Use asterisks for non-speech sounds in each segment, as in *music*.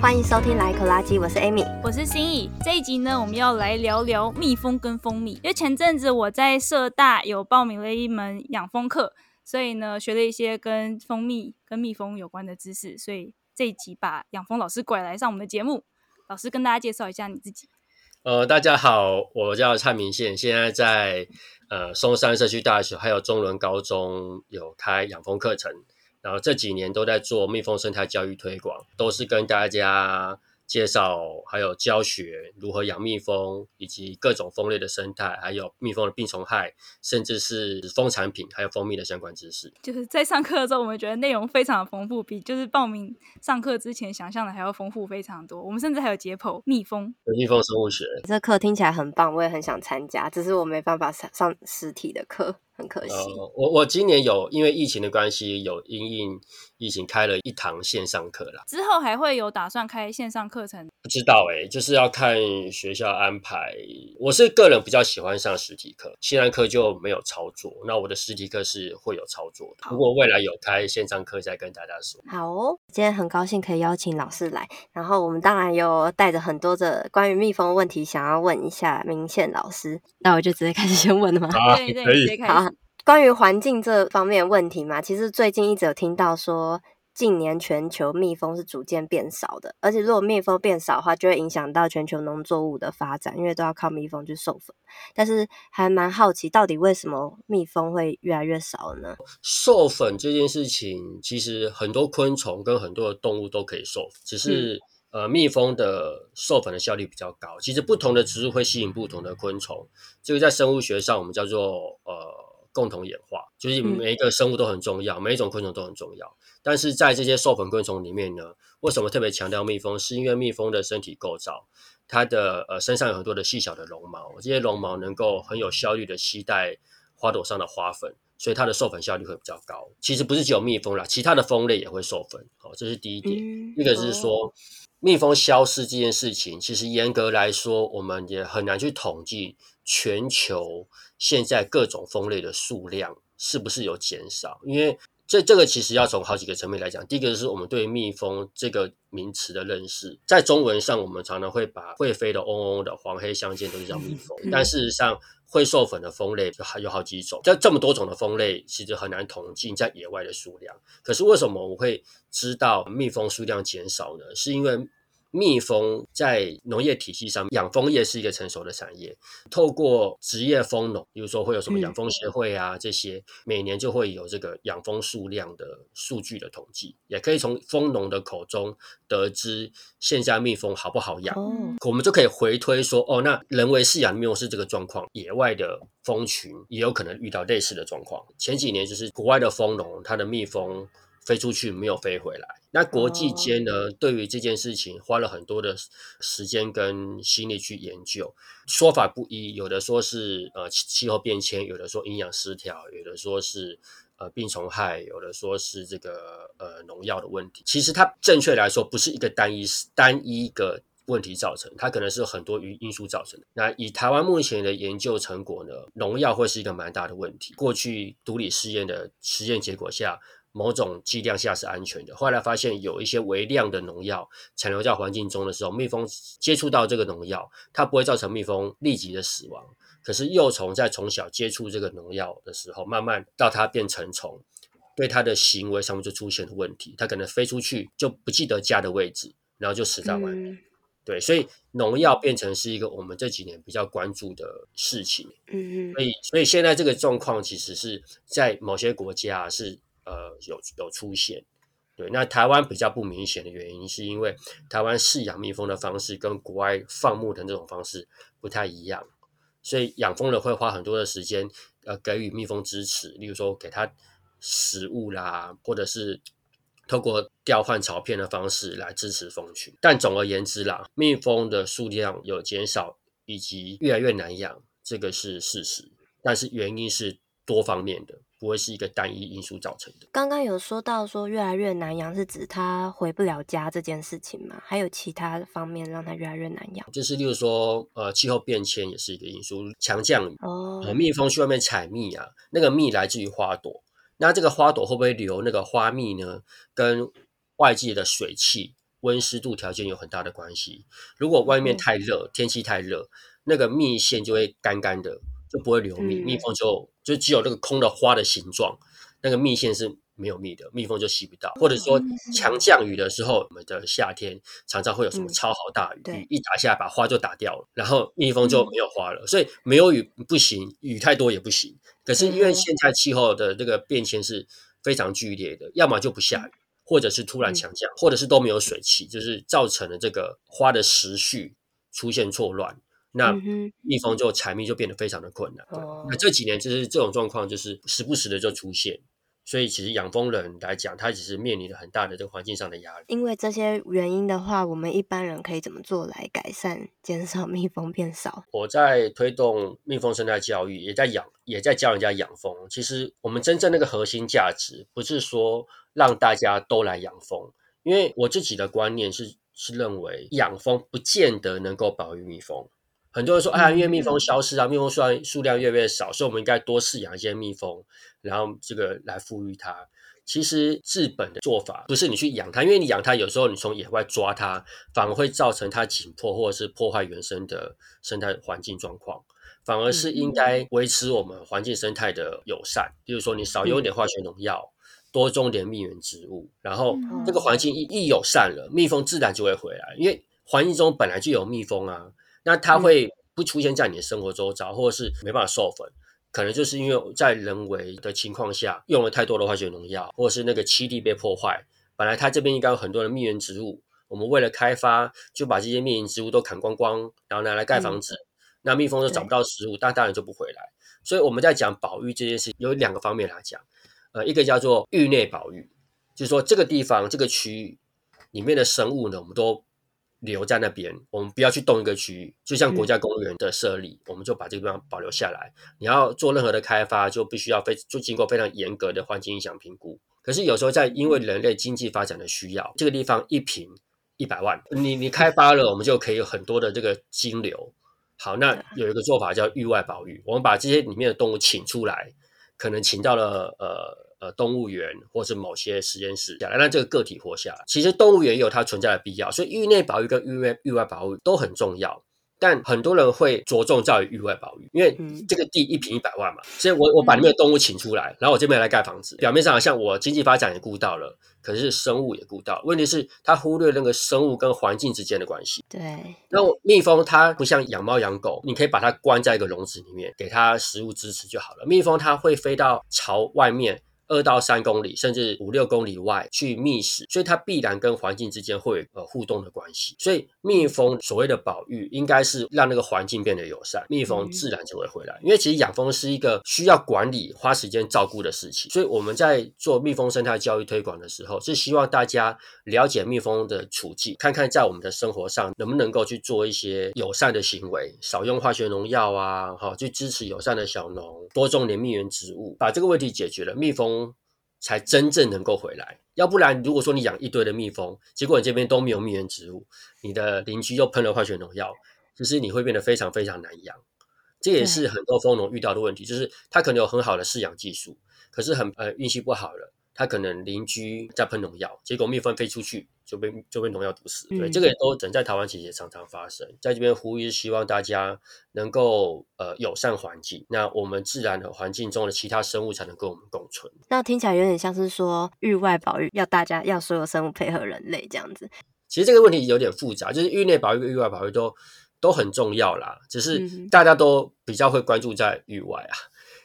欢迎收听来一口垃圾，我是 Amy，我是心怡。这一集呢，我们要来聊聊蜜蜂跟蜂蜜。因为前阵子我在社大有报名了一门养蜂课，所以呢，学了一些跟蜂蜜、跟蜜蜂有关的知识。所以这一集把养蜂老师拐来上我们的节目，老师跟大家介绍一下你自己。呃，大家好，我叫蔡明宪，现在在呃松山社区大学还有中仑高中有开养蜂课程。然后这几年都在做蜜蜂生态教育推广，都是跟大家介绍还有教学如何养蜜蜂，以及各种蜂类的生态，还有蜜蜂的病虫害，甚至是蜂产品，还有蜂蜜的相关知识。就是在上课的时候，我们觉得内容非常的丰富，比就是报名上课之前想象的还要丰富非常多。我们甚至还有解剖蜜蜂，蜜蜂生物学。这课听起来很棒，我也很想参加，只是我没办法上上实体的课。很可惜，呃、我我今年有因为疫情的关系，有因应疫情开了一堂线上课啦。之后还会有打算开线上课程？不知道哎、欸，就是要看学校安排。我是个人比较喜欢上实体课，线上课就没有操作。那我的实体课是会有操作的。如果未来有开线上课，再跟大家说。好哦，今天很高兴可以邀请老师来，然后我们当然有带着很多的关于蜜蜂问题想要问一下明宪老师。那我就直接开始先问了吗？啊、对对，可以，直接开始。关于环境这方面问题嘛，其实最近一直有听到说，近年全球蜜蜂是逐渐变少的，而且如果蜜蜂变少的话，就会影响到全球农作物的发展，因为都要靠蜜蜂去授粉。但是还蛮好奇，到底为什么蜜蜂会越来越少呢？授粉这件事情，其实很多昆虫跟很多的动物都可以授粉，只是、嗯、呃，蜜蜂的授粉的效率比较高。其实不同的植物会吸引不同的昆虫，这个在生物学上我们叫做呃。共同演化，就是每一个生物都很重要，嗯、每一种昆虫都很重要。但是在这些授粉昆虫里面呢，为什么特别强调蜜蜂？是因为蜜蜂的身体构造，它的呃身上有很多的细小的绒毛，这些绒毛能够很有效率的吸带花朵上的花粉，所以它的授粉效率会比较高。其实不是只有蜜蜂啦，其他的蜂类也会授粉。好，这是第一点。嗯、一个是说、哦、蜜蜂消失这件事情，其实严格来说，我们也很难去统计。全球现在各种蜂类的数量是不是有减少？因为这这个其实要从好几个层面来讲。第一个是我们对蜜蜂这个名词的认识，在中文上我们常常会把会飞的嗡嗡的黄黑相间都是叫蜜蜂，但事实上会授粉的蜂类还有好几种。这这么多种的蜂类，其实很难统计在野外的数量。可是为什么我会知道蜜蜂数量减少呢？是因为蜜蜂在农业体系上，养蜂业是一个成熟的产业。透过职业蜂农，比如说会有什么养蜂协会啊，这些每年就会有这个养蜂数量的数据的统计，也可以从蜂农的口中得知现在蜜蜂好不好养。哦，我们就可以回推说，哦，那人为饲养蜜蜂是这个状况，野外的蜂群也有可能遇到类似的状况。前几年就是国外的蜂农，它的蜜蜂。飞出去没有飞回来，那国际间呢？Oh. 对于这件事情花了很多的时间跟心力去研究，说法不一，有的说是呃气候变迁，有的说营养失调，有的说是呃病虫害，有的说是这个呃农药的问题。其实它正确来说不是一个单一单一一个问题造成，它可能是很多因素造成的。那以台湾目前的研究成果呢，农药会是一个蛮大的问题。过去毒理试验的实验结果下。某种剂量下是安全的，后来发现有一些微量的农药残留在环境中的时候，蜜蜂接触到这个农药，它不会造成蜜蜂立即的死亡。可是幼虫在从小接触这个农药的时候，慢慢到它变成虫，对它的行为上面就出现了问题。它可能飞出去就不记得家的位置，然后就死在外面。嗯、对，所以农药变成是一个我们这几年比较关注的事情。嗯嗯。所以，所以现在这个状况其实是在某些国家是。呃，有有出现，对，那台湾比较不明显的原因，是因为台湾饲养蜜蜂的方式跟国外放牧的这种方式不太一样，所以养蜂人会花很多的时间，呃，给予蜜蜂支持，例如说给它食物啦，或者是透过调换巢片的方式来支持蜂群。但总而言之啦，蜜蜂的数量有减少，以及越来越难养，这个是事实，但是原因是多方面的。不会是一个单一因素造成的。刚刚有说到说越来越难养，是指它回不了家这件事情吗？还有其他方面让它越来越难养？就是例如说，呃，气候变迁也是一个因素，强降雨哦，呃，蜜蜂去外面采蜜啊，那个蜜来自于花朵，那这个花朵会不会留那个花蜜呢？跟外界的水汽、温湿度条件有很大的关系。如果外面太热，嗯、天气太热，那个蜜腺就会干干的。就不会留蜜，蜜蜂就就只有那个空的花的形状，那个蜜腺是没有蜜的，蜜蜂就吸不到。或者说强降雨的时候，我们的夏天常常会有什么超好大雨，雨一打下来把花就打掉了，然后蜜蜂就没有花了。所以没有雨不行，雨太多也不行。可是因为现在气候的这个变迁是非常剧烈的，要么就不下雨，或者是突然强降，或者是都没有水汽，就是造成了这个花的时序出现错乱。那蜜蜂就采蜜就变得非常的困难。哦、那这几年就是这种状况，就是时不时的就出现。所以其实养蜂人来讲，他只是面临了很大的这个环境上的压力。因为这些原因的话，我们一般人可以怎么做来改善、减少蜜蜂变少？我在推动蜜蜂生态教育，也在养，也在教人家养蜂。其实我们真正那个核心价值，不是说让大家都来养蜂，因为我自己的观念是是认为养蜂不见得能够保育蜜蜂。很多人说，啊，因为蜜蜂消失啊，蜜蜂数量数量越来越少，所以我们应该多饲养一些蜜蜂，然后这个来富裕它。其实治本的做法不是你去养它，因为你养它有时候你从野外抓它，反而会造成它紧迫或者是破坏原生的生态环境状况。反而是应该维持我们环境生态的友善，比如说你少用点化学农药，多种点蜜源植物，然后这个环境一一友善了，蜜蜂自然就会回来，因为环境中本来就有蜜蜂啊。那它会不出现在你的生活周遭，或者是没办法授粉，可能就是因为在人为的情况下用了太多的化学农药，或者是那个栖地被破坏。本来它这边应该有很多的蜜源植物，我们为了开发就把这些蜜源植物都砍光光，然后拿来盖房子，嗯、那蜜蜂就找不到食物，但当然就不回来。所以我们在讲保育这件事，有两个方面来讲，呃，一个叫做域内保育，就是说这个地方这个区域里面的生物呢，我们都。留在那边，我们不要去动一个区域，就像国家公园的设立，嗯、我们就把这个地方保留下来。你要做任何的开发，就必须要非就经过非常严格的环境影响评估。可是有时候在因为人类经济发展的需要，这个地方一平一百万，你你开发了，我们就可以有很多的这个金流。好，那有一个做法叫域外保育，我们把这些里面的动物请出来，可能请到了呃。呃，动物园或是某些实验室下来，让这个个体活下来。其实动物园也有它存在的必要，所以域内保育跟域外域外保育都很重要。但很多人会着重在于域外保育，因为这个地一平一百万嘛，所以我我把里面的动物请出来，然后我这边来盖房子。表面上好像我经济发展也顾到了，可是生物也顾到。问题是它忽略那个生物跟环境之间的关系。对。那蜜蜂它不像养猫养狗，你可以把它关在一个笼子里面，给它食物支持就好了。蜜蜂它会飞到巢外面。二到三公里，甚至五六公里外去觅食，所以它必然跟环境之间会有呃互动的关系。所以蜜蜂所谓的保育，应该是让那个环境变得友善，蜜蜂自然就会回来。因为其实养蜂是一个需要管理、花时间照顾的事情。所以我们在做蜜蜂生态教育推广的时候，是希望大家了解蜜蜂的处境，看看在我们的生活上能不能够去做一些友善的行为，少用化学农药啊，好去支持友善的小农，多种点蜜源植物，把这个问题解决了，蜜蜂。才真正能够回来，要不然如果说你养一堆的蜜蜂，结果你这边都没有蜜源植物，你的邻居又喷了化学农药，其实你会变得非常非常难养。这也是很多蜂农遇到的问题，就是他可能有很好的饲养技术，可是很呃运气不好了。他可能邻居在喷农药，结果蜜蜂飞出去就被就被农药毒死。对，嗯、这个也都整在台湾其实也常常发生。在这边呼吁，希望大家能够呃友善环境，那我们自然的环境中的其他生物才能跟我们共存。那听起来有点像是说域外保育，要大家要所有生物配合人类这样子。其实这个问题有点复杂，就是域内保育跟域外保育都都很重要啦，只是大家都比较会关注在域外啊。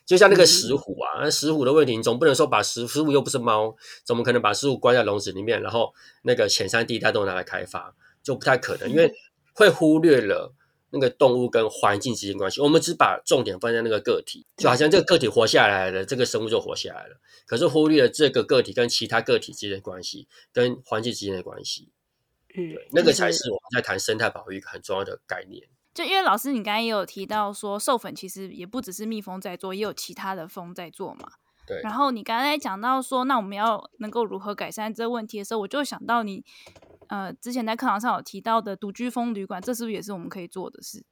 就像那个石虎啊，那石虎的问题，你总不能说把石石虎又不是猫，怎么可能把石虎关在笼子里面，然后那个浅山地带都拿来开发，就不太可能，因为会忽略了那个动物跟环境之间关系。我们只把重点放在那个个体，就好像这个个体活下来了，这个生物就活下来了，可是忽略了这个个体跟其他个体之间的关系，跟环境之间的关系。嗯，对，那个才是我们在谈生态保育一个很重要的概念。就因为老师，你刚才也有提到说授粉其实也不只是蜜蜂在做，也有其他的蜂在做嘛。对。然后你刚才讲到说，那我们要能够如何改善这个问题的时候，我就想到你呃之前在课堂上有提到的独居蜂旅馆，这是不是也是我们可以做的事？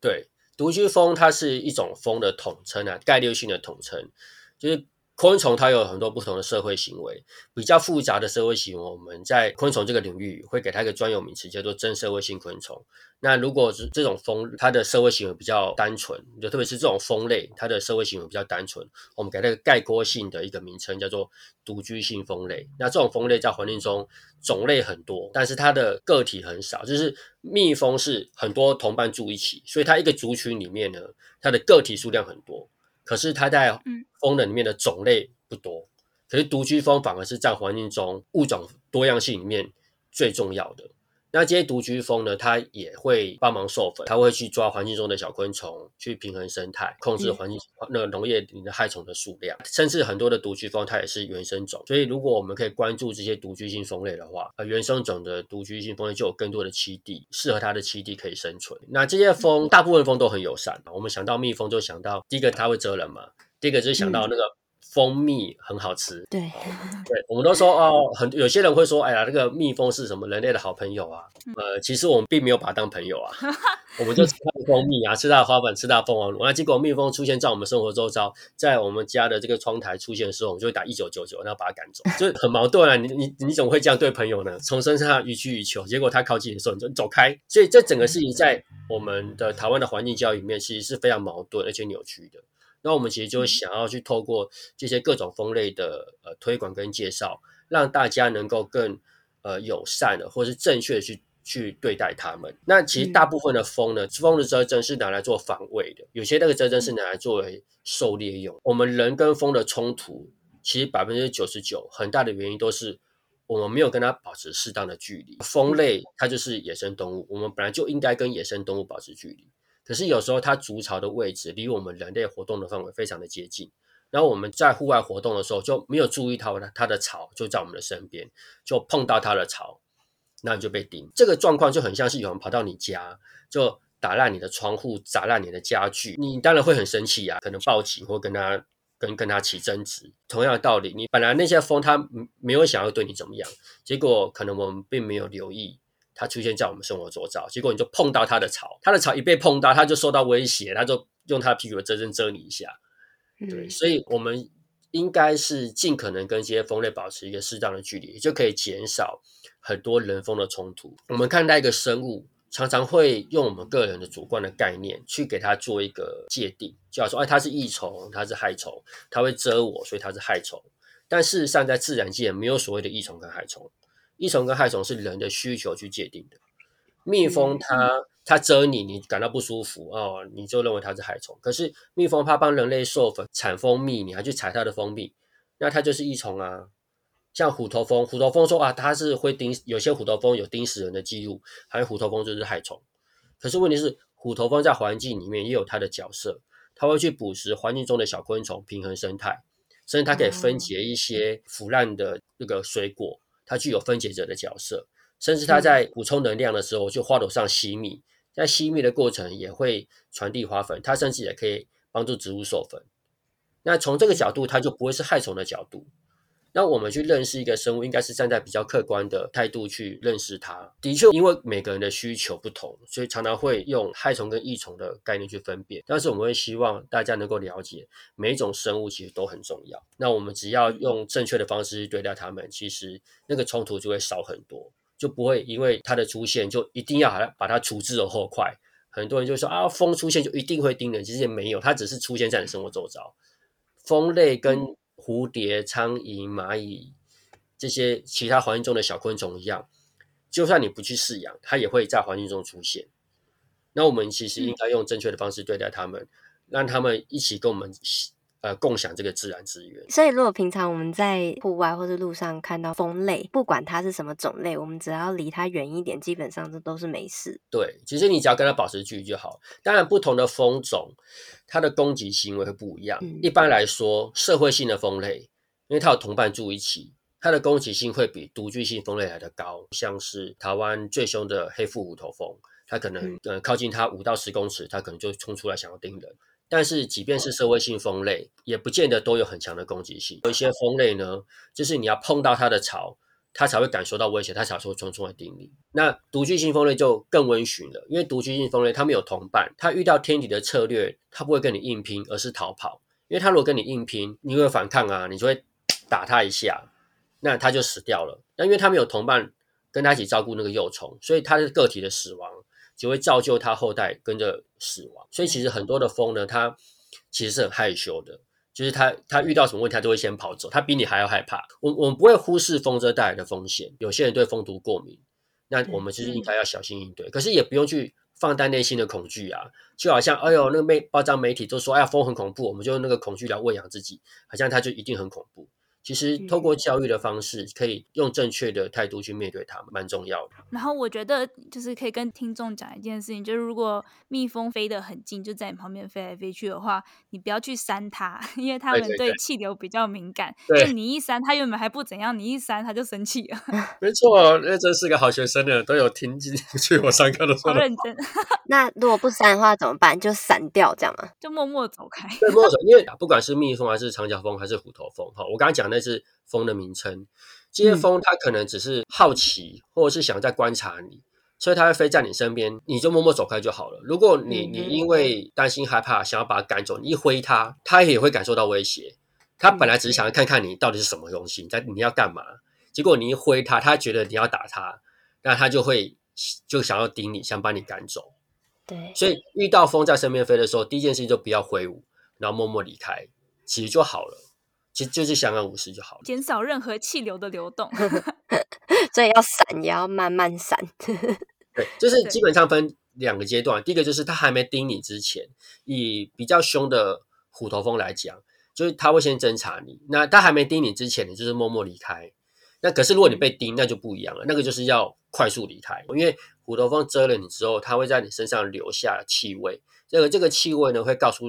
对，独居蜂它是一种蜂的统称啊，概率性的统称，就是。昆虫它有很多不同的社会行为，比较复杂的社会行为，我们在昆虫这个领域会给它一个专有名词，叫做真社会性昆虫。那如果是这种蜂，它的社会行为比较单纯，就特别是这种蜂类，它的社会行为比较单纯，我们给它一个概括性的一个名称，叫做独居性蜂类。那这种蜂类在环境中种类很多，但是它的个体很少，就是蜜蜂是很多同伴住一起，所以它一个族群里面呢，它的个体数量很多。可是它在蜂的里面的种类不多，可是独居蜂反而是在环境中物种多样性里面最重要的。那这些独居蜂呢，它也会帮忙授粉，它会去抓环境中的小昆虫，去平衡生态，控制环境、嗯、那个农业里的害虫的数量。甚至很多的独居蜂，它也是原生种。所以，如果我们可以关注这些独居性蜂类的话，呃，原生种的独居性蜂类就有更多的栖地，适合它的栖地可以生存。那这些蜂，大部分蜂都很友善。我们想到蜜蜂，就想到第一个它会蛰人嘛，第一个就是想到那个。嗯蜂蜜很好吃，对，*laughs* 对，我们都说哦，很有些人会说，哎呀，那个蜜蜂是什么人类的好朋友啊？呃，其实我们并没有把它当朋友啊，*laughs* 我们就吃它的蜂蜜啊，吃它的花粉，吃它的蜂王乳。那结果蜜蜂出现在我们生活周遭，在我们家的这个窗台出现的时候，我们就会打一九九九，然后把它赶走，就很矛盾啊！你你你怎么会这样对朋友呢？从身上予取予求，结果它靠近你的时候，你就走开。所以这整个事情在我们的台湾的环境教育里面，其实是非常矛盾而且扭曲的。那我们其实就想要去透过这些各种蜂类的呃推广跟介绍，让大家能够更呃友善的或是正确的去去对待它们。那其实大部分的蜂呢，蜂的遮针是拿来做防卫的，有些那个遮针是拿来作为狩猎用。我们人跟蜂的冲突，其实百分之九十九很大的原因都是我们没有跟它保持适当的距离。蜂类它就是野生动物，我们本来就应该跟野生动物保持距离。可是有时候它筑巢的位置离我们人类活动的范围非常的接近，然后我们在户外活动的时候就没有注意到它它的巢就在我们的身边，就碰到它的巢，那你就被叮。这个状况就很像是有人跑到你家，就打烂你的窗户，砸烂你的家具，你当然会很生气啊，可能报警或跟他跟跟他起争执。同样的道理，你本来那些蜂它没有想要对你怎么样，结果可能我们并没有留意。它出现在我们生活周遭，结果你就碰到它的巢，它的巢一被碰到，它就受到威胁，它就用它屁股的蛰针蛰你一下。对，所以我们应该是尽可能跟这些蜂类保持一个适当的距离，就可以减少很多人蜂的冲突。我们看待一个生物，常常会用我们个人的主观的概念去给它做一个界定，就要说，哎，它是益虫，它是害虫，它会蛰我，所以它是害虫。但事实上，在自然界没有所谓的益虫跟害虫。益虫跟害虫是人的需求去界定的。蜜蜂它它蛰你，你感到不舒服哦，你就认为它是害虫。可是蜜蜂它帮人类授粉产蜂蜜，你还去采它的蜂蜜，那它就是益虫啊。像虎头蜂，虎头蜂说啊，它是会叮，有些虎头蜂有叮死人的记录，还有虎头蜂就是害虫。可是问题是，虎头蜂在环境里面也有它的角色，它会去捕食环境中的小昆虫，平衡生态，甚至它可以分解一些腐烂的那个水果。它具有分解者的角色，甚至它在补充能量的时候，就花朵上吸蜜，在吸蜜的过程也会传递花粉，它甚至也可以帮助植物授粉。那从这个角度，它就不会是害虫的角度。那我们去认识一个生物，应该是站在比较客观的态度去认识它。的确，因为每个人的需求不同，所以常常会用害虫跟益虫的概念去分辨。但是我们会希望大家能够了解，每一种生物其实都很重要。那我们只要用正确的方式去对待它们，其实那个冲突就会少很多，就不会因为它的出现就一定要把它把它处置而后快。很多人就说啊，蜂出现就一定会叮人，其实也没有，它只是出现在你生活周遭。蜂类跟蝴蝶、苍蝇、蚂蚁这些其他环境中的小昆虫一样，就算你不去饲养，它也会在环境中出现。那我们其实应该用正确的方式对待它们，嗯、让它们一起跟我们呃共享这个自然资源。所以，如果平常我们在户外或是路上看到蜂类，不管它是什么种类，我们只要离它远一点，基本上这都是没事。对，其实你只要跟它保持距离就好。当然，不同的蜂种。它的攻击行为会不一样。一般来说，社会性的蜂类，因为它有同伴住一起，它的攻击性会比独居性蜂类来的高。像是台湾最凶的黑腹虎头蜂，它可能呃靠近它五到十公尺，它可能就冲出来想要叮人。但是即便是社会性蜂类，也不见得都有很强的攻击性。有一些蜂类呢，就是你要碰到它的巢，它才会感受到威胁，它才会冲出来叮你。那独居性蜂类就更温驯了，因为独居性蜂类它没有同伴，它遇到天敌的策略，它不会跟你硬拼，而是逃跑。因为它如果跟你硬拼，你会反抗啊，你就会打它一下，那它就死掉了。那因为它没有同伴跟它一起照顾那个幼虫，所以它的个体的死亡就会造就他后代跟着死亡。所以其实很多的蜂呢，它其实是很害羞的。就是他，他遇到什么问题，他都会先跑走。他比你还要害怕。我我们不会忽视蜂蛰带来的风险。有些人对蜂毒过敏，那我们其实应该要小心应对。可是也不用去放大内心的恐惧啊，就好像哎呦，那个媒报章媒体都说，哎呀，蜂很恐怖，我们就用那个恐惧来喂养自己，好像它就一定很恐怖。其实，透过教育的方式，可以用正确的态度去面对它们，蛮重要的。然后，我觉得就是可以跟听众讲一件事情，就是如果蜜蜂飞得很近，就在你旁边飞来飞去的话，你不要去扇它，*laughs* 因为它们对气流比较敏感。对，对，对，就你一扇，它原本还不怎样，你一扇，它就生气了。*laughs* 没错，那真是个好学生呢，都有听进去 *laughs* 我上课的时候。好认真。那如果不扇的话怎么办？就散掉这样吗？就默默走开。对，默默走，因为不管是蜜蜂还是长角蜂还是虎头蜂，哈，我刚刚讲的是风的名称。这些风它可能只是好奇，或者是想在观察你，所以它会飞在你身边，你就默默走开就好了。如果你你因为担心害怕，想要把它赶走，你一挥它，它也会感受到威胁。它本来只是想要看看你到底是什么东西，在你要干嘛。结果你一挥它，它觉得你要打它，那它就会就想要盯你，想把你赶走。对，所以遇到风在身边飞的时候，第一件事情就不要挥舞，然后默默离开，其实就好了。其实就是相安无事就好了，减少任何气流的流动。*laughs* 所以要散，也要慢慢闪。*laughs* 对，就是基本上分两个阶段。第一个就是他还没叮你之前，以比较凶的虎头蜂来讲，就是他会先侦查你。那他还没叮你之前，你就是默默离开。那可是如果你被叮，那就不一样了，那个就是要快速离开，因为虎头蜂蛰了你之后，它会在你身上留下气味。这个这个气味呢，会告诉。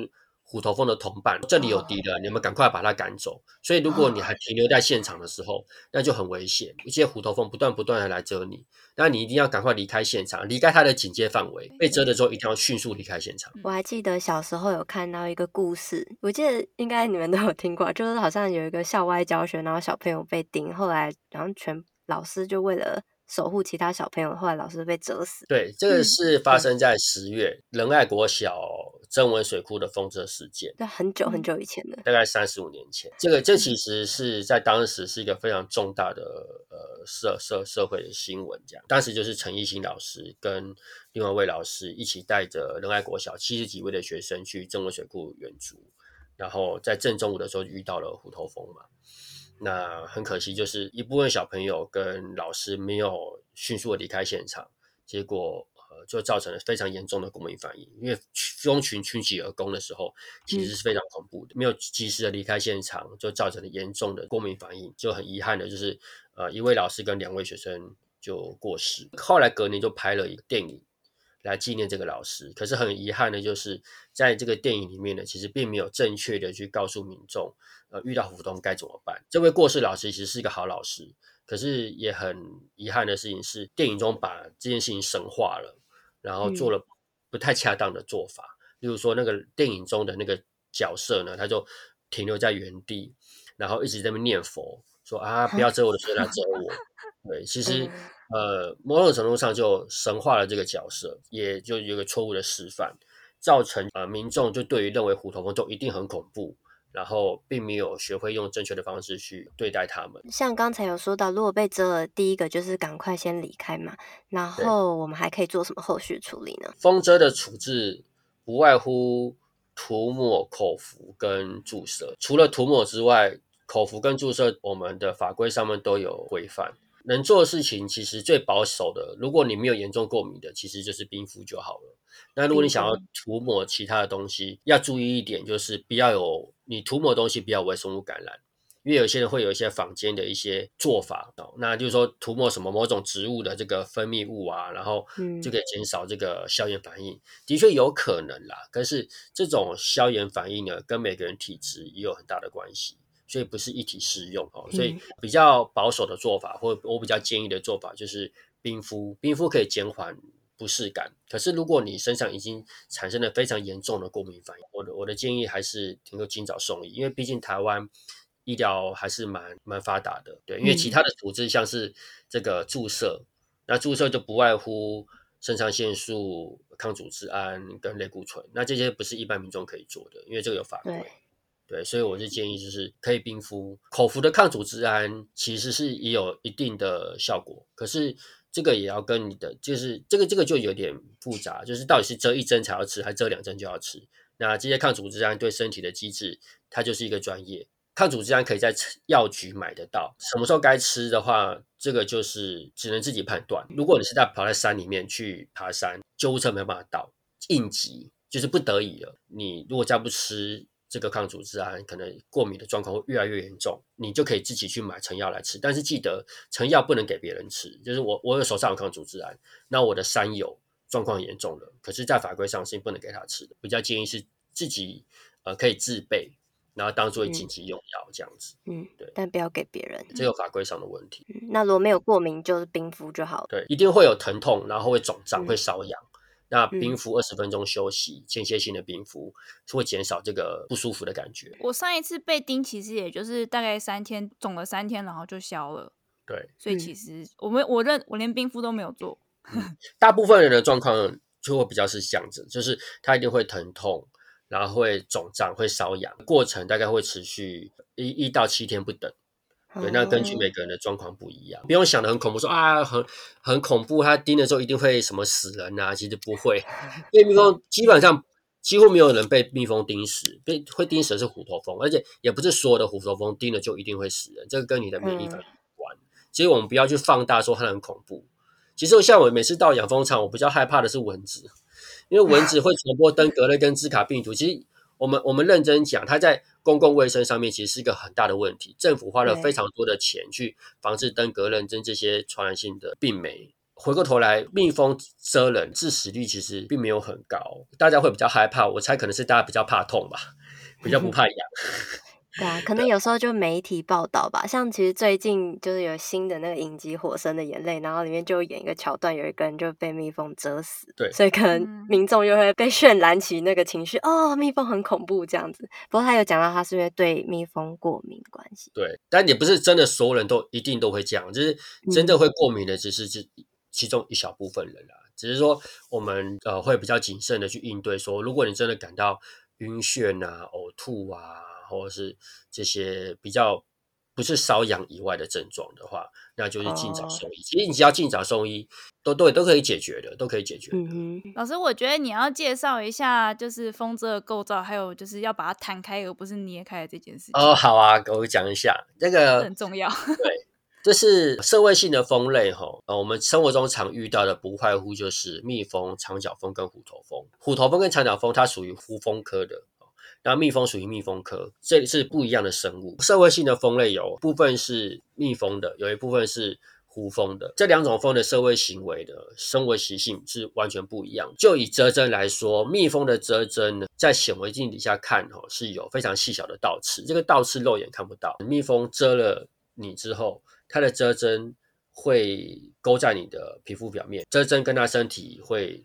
虎头蜂的同伴，这里有敌人，你们赶快把它赶走。所以，如果你还停留在现场的时候，那就很危险。一些虎头蜂不断不断的来蛰你，那你一定要赶快离开现场，离开它的警戒范围。被蛰的时候，一定要迅速离开现场。我还记得小时候有看到一个故事，我记得应该你们都有听过，就是好像有一个校外教学，然后小朋友被叮，后来然后全老师就为了。守护其他小朋友，后来老师被折死。对，这个是发生在十月仁爱国小增文水库的风车事件。那很久很久以前的，大概三十五年前。这个这其实是在当时是一个非常重大的呃社社社会的新闻。这样，当时就是陈奕兴老师跟另外一位老师一起带着仁爱国小七十几位的学生去增文水库远足，然后在正中午的时候遇到了虎头蜂嘛。那很可惜，就是一部分小朋友跟老师没有迅速的离开现场，结果呃就造成了非常严重的过敏反应。因为蜂群群起而攻的时候，其实是非常恐怖的，没有及时的离开现场，就造成了严重的过敏反应。就很遗憾的就是，呃，一位老师跟两位学生就过世。后来隔年就拍了一个电影。来纪念这个老师，可是很遗憾的，就是在这个电影里面呢，其实并没有正确的去告诉民众，呃，遇到虎头该怎么办。这位过世老师其实是一个好老师，可是也很遗憾的事情是，电影中把这件事情神化了，然后做了不太恰当的做法。嗯、例如说，那个电影中的那个角色呢，他就停留在原地，然后一直在那边念佛，说啊，不要遮我的嘴，来遮我。对，其实。呃，某种程度上就神化了这个角色，也就有一个错误的示范，造成呃民众就对于认为虎头蜂就一定很恐怖，然后并没有学会用正确的方式去对待他们。像刚才有说到，如果被蛰了，第一个就是赶快先离开嘛，然后我们还可以做什么后续处理呢？蜂蛰的处置不外乎涂抹、口服跟注射。除了涂抹之外，口服跟注射我们的法规上面都有规范。能做的事情其实最保守的，如果你没有严重过敏的，其实就是冰敷就好了。那如果你想要涂抹其他的东西，要注意一点，就是不要有你涂抹的东西不要有微生物感染，因为有些人会有一些坊间的一些做法哦，那就是说涂抹什么某种植物的这个分泌物啊，然后就可以减少这个消炎反应，的确有可能啦。但是这种消炎反应呢，跟每个人体质也有很大的关系。所以不是一体适用哦，所以比较保守的做法，或我比较建议的做法就是冰敷。冰敷可以减缓不适感。可是如果你身上已经产生了非常严重的过敏反应，我的我的建议还是能够尽早送医，因为毕竟台湾医疗还是蛮蛮发达的。对，因为其他的组织像是这个注射，嗯、那注射就不外乎肾上腺素、抗组织胺跟类固醇，那这些不是一般民众可以做的，因为这个有法规。对，所以我是建议，就是可以冰敷口服的抗组织胺，其实是也有一定的效果。可是这个也要跟你的，就是这个这个就有点复杂，就是到底是遮一针才要吃，还是遮两针就要吃？那这些抗组织胺对身体的机制，它就是一个专业。抗组织胺可以在药局买得到，什么时候该吃的话，这个就是只能自己判断。如果你是在跑在山里面去爬山，救护车没有办法到，应急就是不得已了。你如果再不吃。这个抗组织胺可能过敏的状况会越来越严重，你就可以自己去买成药来吃。但是记得成药不能给别人吃，就是我我有手上有抗组织胺，那我的山友状况严重了，可是，在法规上是不能给他吃的。比较建议是自己呃可以自备，然后当做紧急用药这样子。嗯，对，但不要给别人，这有法规上的问题。嗯，那如果没有过敏，就是冰敷就好了。对，一定会有疼痛，然后会肿胀，会瘙痒。嗯那冰敷二十分钟休息，间、嗯、歇性的冰敷会减少这个不舒服的感觉。我上一次被叮，其实也就是大概三天，肿了三天，然后就消了。对，所以其实我们我认我连冰敷都没有做。嗯、大部分人的状况就会比较是这样子，就是他一定会疼痛，然后会肿胀，会瘙痒，过程大概会持续一一到七天不等。对，那根据每个人的状况不一样，不用想的很恐怖说，啊，很很恐怖，它叮的时候一定会什么死人啊，其实不会，*laughs* 因为蜜蜂基本上几乎没有人被蜜蜂叮死，被会叮死的是虎头蜂，而且也不是所有的虎头蜂叮了就一定会死人，这个跟你的免疫反应有关。其实我们不要去放大说它很恐怖，其实像我每次到养蜂场，我比较害怕的是蚊子，因为蚊子会传播登革热跟兹卡病毒，其实。我们我们认真讲，它在公共卫生上面其实是一个很大的问题。政府花了非常多的钱去防治登革热跟这些传染性的病媒。回过头来，蜜蜂蛰人致死率其实并没有很高，大家会比较害怕。我猜可能是大家比较怕痛吧，比较不 *laughs* 怕痒。对啊，可能有时候就媒体报道吧，像其实最近就是有新的那个影集《火神的眼泪》，然后里面就演一个桥段，有一个人就被蜜蜂蛰死，对，所以可能民众就会被渲染起那个情绪，哦，蜜蜂很恐怖这样子。不过他有讲到他是因为对蜜蜂过敏关系，对，但也不是真的所有人都一定都会这样，就是真的会过敏的只是这其中一小部分人啦，只是说我们呃会比较谨慎的去应对，说如果你真的感到晕眩啊、呕吐啊。或者是这些比较不是瘙痒以外的症状的话，那就是尽早送医。Oh. 其实你只要尽早送医，都对都可以解决的，都可以解决的。Mm hmm. 老师，我觉得你要介绍一下，就是蜂蛰的构造，还有就是要把它弹开而不是捏开的这件事情。哦，oh, 好啊，我讲一下这个很重要。对，这是社会性的蜂类哈。呃，我们生活中常遇到的不外乎就是蜜蜂、长角蜂跟虎头蜂。虎头蜂跟长角蜂它属于呼蜂科的。那蜜蜂属于蜜蜂科，这里是不一样的生物。社会性的蜂类有部分是蜜蜂的，有一部分是胡蜂的。这两种蜂的社会行为的生活习性是完全不一样。就以蛰针来说，蜜蜂的蛰针呢，在显微镜底下看哦，是有非常细小的倒刺。这个倒刺肉眼看不到。蜜蜂蛰了你之后，它的蛰针会勾在你的皮肤表面，蛰针跟它身体会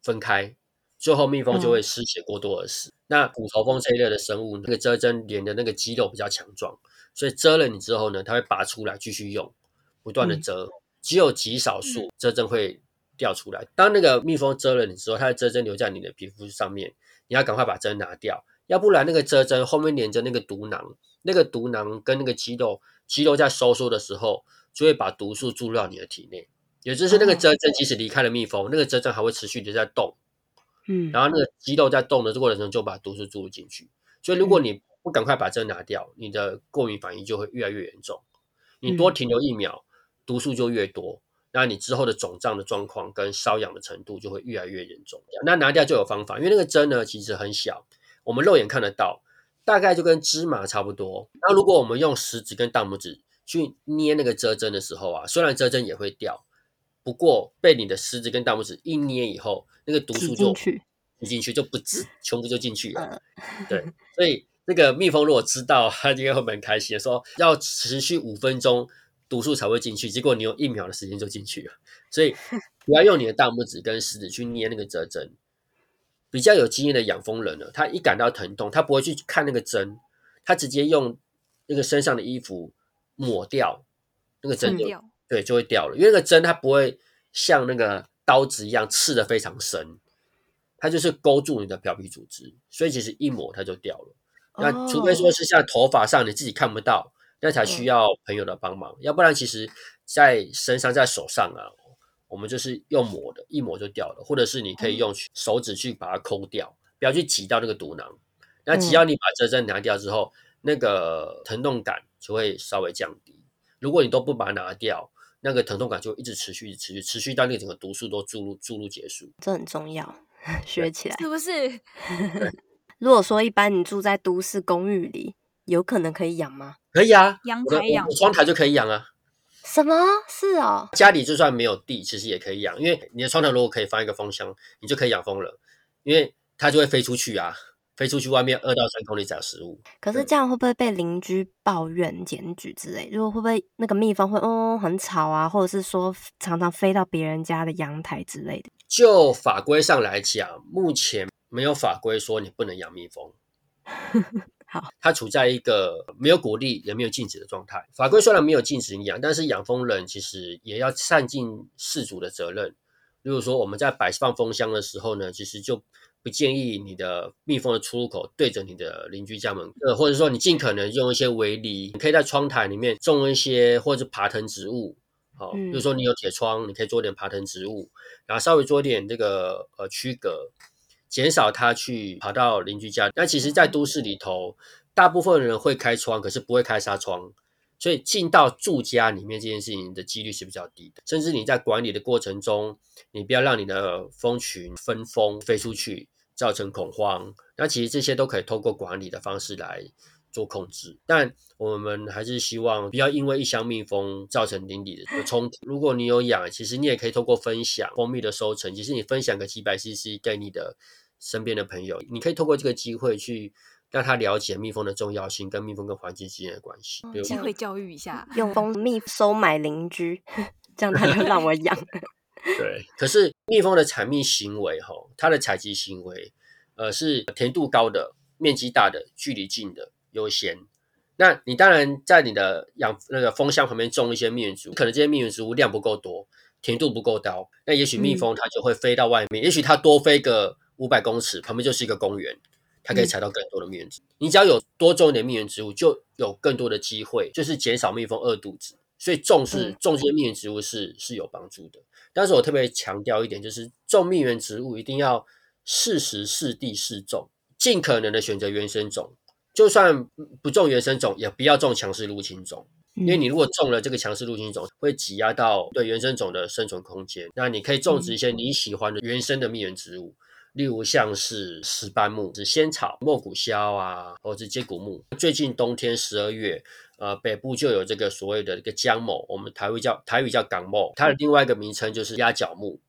分开。最后，蜜蜂就会失血过多而死。嗯、那骨头蜂这一类的生物，那个蛰针连的那个肌肉比较强壮，所以蛰了你之后呢，它会拔出来继续用，不断的蛰。嗯、只有极少数蛰针会掉出来。当那个蜜蜂蛰了你之后，它的蛰针留在你的皮肤上面，你要赶快把针拿掉，要不然那个蛰针后面连着那个毒囊，那个毒囊跟那个肌肉，肌肉在收缩的时候，就会把毒素注入到你的体内。也就是那个蛰针即使离开了蜜蜂，那个蛰针还会持续的在动。嗯，然后那个肌肉在动的过程中就把毒素注入进去，所以如果你不赶快把针拿掉，你的过敏反应就会越来越严重。你多停留一秒，毒素就越多，那你之后的肿胀的状况跟瘙痒的程度就会越来越严重。那拿掉就有方法，因为那个针呢其实很小，我们肉眼看得到，大概就跟芝麻差不多。那如果我们用食指跟大拇指去捏那个遮针的时候啊，虽然遮针也会掉。不过被你的食指跟大拇指一捏以后，那个毒素就挤进去，进去就不止，全部就进去了。对，所以那个蜜蜂如果知道，它应该会蛮开心的，说要持续五分钟毒素才会进去，结果你用一秒的时间就进去了。所以 *laughs* 不要用你的大拇指跟食指去捏那个折针。比较有经验的养蜂人呢，他一感到疼痛，他不会去看那个针，他直接用那个身上的衣服抹掉那个针就，就对就会掉了，因为那个针它不会像那个刀子一样刺的非常深，它就是勾住你的表皮组织，所以其实一抹它就掉了。那除非说是像头发上你自己看不到，那才需要朋友的帮忙，要不然其实在身上在手上啊。我们就是用抹的，一抹就掉了，或者是你可以用手指去把它抠掉，不要去挤到那个毒囊。那只要你把这针拿掉之后，那个疼痛感就会稍微降低。如果你都不把它拿掉，那个疼痛感就一直持续，一直持续，持续到那个整个毒素都注入注入结束。这很重要，*laughs* 学起来是不是？*laughs* 如果说一般你住在都市公寓里，有可能可以养吗？可以啊，阳台养，窗台就可以养啊。什么？是哦，家里就算没有地，其实也可以养，因为你的窗台如果可以放一个蜂箱，你就可以养蜂了，因为它就会飞出去啊，飞出去外面二到三公里找食物。可是这样会不会被邻居抱怨、检举之类？如果会不会那个蜜蜂会嗡嗡很吵啊，或者是说常常飞到别人家的阳台之类的？就法规上来讲，目前没有法规说你不能养蜜蜂。*laughs* 好，它处在一个没有鼓励也没有禁止的状态。法规虽然没有禁止你养，但是养蜂人其实也要善尽事主的责任。例如说，我们在摆放蜂箱的时候呢，其实就不建议你的密封的出入口对着你的邻居家门，呃，或者说你尽可能用一些围篱，你可以在窗台里面种一些或者爬藤植物。好，比如说你有铁窗，你可以做点爬藤植物，然后稍微做一点这个呃区隔。减少它去跑到邻居家，但其实，在都市里头，大部分人会开窗，可是不会开纱窗，所以进到住家里面这件事情的几率是比较低的。甚至你在管理的过程中，你不要让你的蜂群分蜂飞出去，造成恐慌。那其实这些都可以透过管理的方式来做控制。但我们还是希望不要因为一箱蜜蜂造成邻里的冲突。如果你有养，其实你也可以透过分享蜂蜜的收成，其实你分享个几百 CC 给你的。身边的朋友，你可以透过这个机会去让他了解蜜蜂的重要性，跟蜜蜂跟环境之间的关系。机会教育一下，用蜂蜜 *laughs* 收买邻居，*laughs* 这样他就让我养。*laughs* 对，可是蜜蜂的采蜜行为，哈，它的采集行为，呃，是甜度高的、面积大的、距离近的优先。那你当然在你的养那个蜂箱旁边种一些蜜源植物，可能这些蜜源植物量不够多，甜度不够高，那也许蜜蜂它就会飞到外面，嗯、也许它多飞个。五百公尺旁边就是一个公园，它可以采到更多的蜜源植物。你只要有多种一点蜜源植物，就有更多的机会，就是减少蜜蜂饿肚子。所以种是种这些蜜源植物是是有帮助的。但是我特别强调一点，就是种蜜源植物一定要适时、适地、适种，尽可能的选择原生种。就算不种原生种，也不要种强势入侵种。因为你如果种了这个强势入侵种，会挤压到对原生种的生存空间。那你可以种植一些你喜欢的原生的蜜源植物。例如像是石斑木、是仙草、莫古硝啊，或者是接骨木。最近冬天十二月，呃，北部就有这个所谓的一个姜某，我们台语叫台语叫港某，它的另外一个名称就是鸭脚木。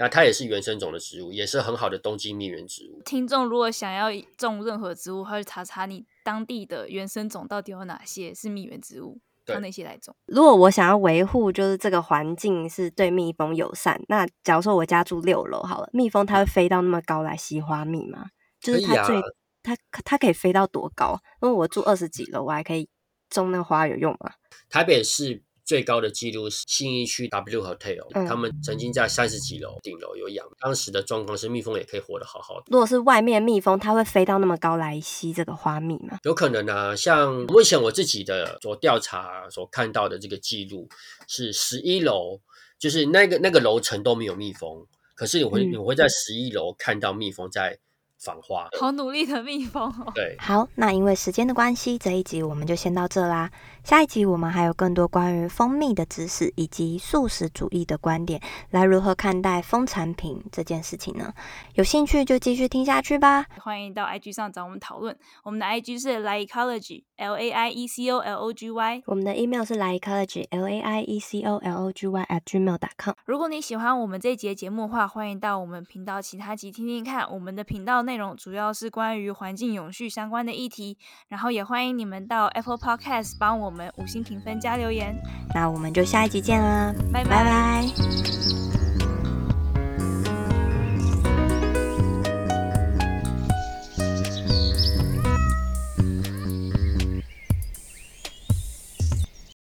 那它也是原生种的植物，也是很好的冬季蜜源植物。听众如果想要种任何植物，或者查查你当地的原生种到底有哪些是蜜源植物。用那些来种。如果我想要维护，就是这个环境是对蜜蜂友善，那假如说我家住六楼好了，蜜蜂它会飞到那么高来吸花蜜吗？就是它最、啊、它它可以飞到多高？因为我住二十几楼，我还可以种那花有用吗？台北市。最高的记录是信义区 W Hotel，、嗯、他们曾经在三十几楼顶楼有养，当时的状况是蜜蜂也可以活得好好的。如果是外面蜜蜂，它会飞到那么高来吸这个花蜜吗？有可能啊，像目前我自己的所调查所看到的这个记录是十一楼，就是那个那个楼层都没有蜜蜂，可是你会、嗯、你会在十一楼看到蜜蜂在。访花，好努力的蜜蜂哦。对，好，那因为时间的关系，这一集我们就先到这啦。下一集我们还有更多关于蜂蜜的知识，以及素食主义的观点，来如何看待蜂产品这件事情呢？有兴趣就继续听下去吧。欢迎到 IG 上找我们讨论，我们的 IG 是 laiecology，L A I E C O L O G Y，我们的 email 是 laiecology，L A I E C O L O G Y at gmail.com。如果你喜欢我们这一集节目的话，欢迎到我们频道其他集听听看，我们的频道。内容主要是关于环境永续相关的议题，然后也欢迎你们到 Apple Podcast 帮我们们五星评分加留言。那我们就下一集见啦，拜拜。拜拜。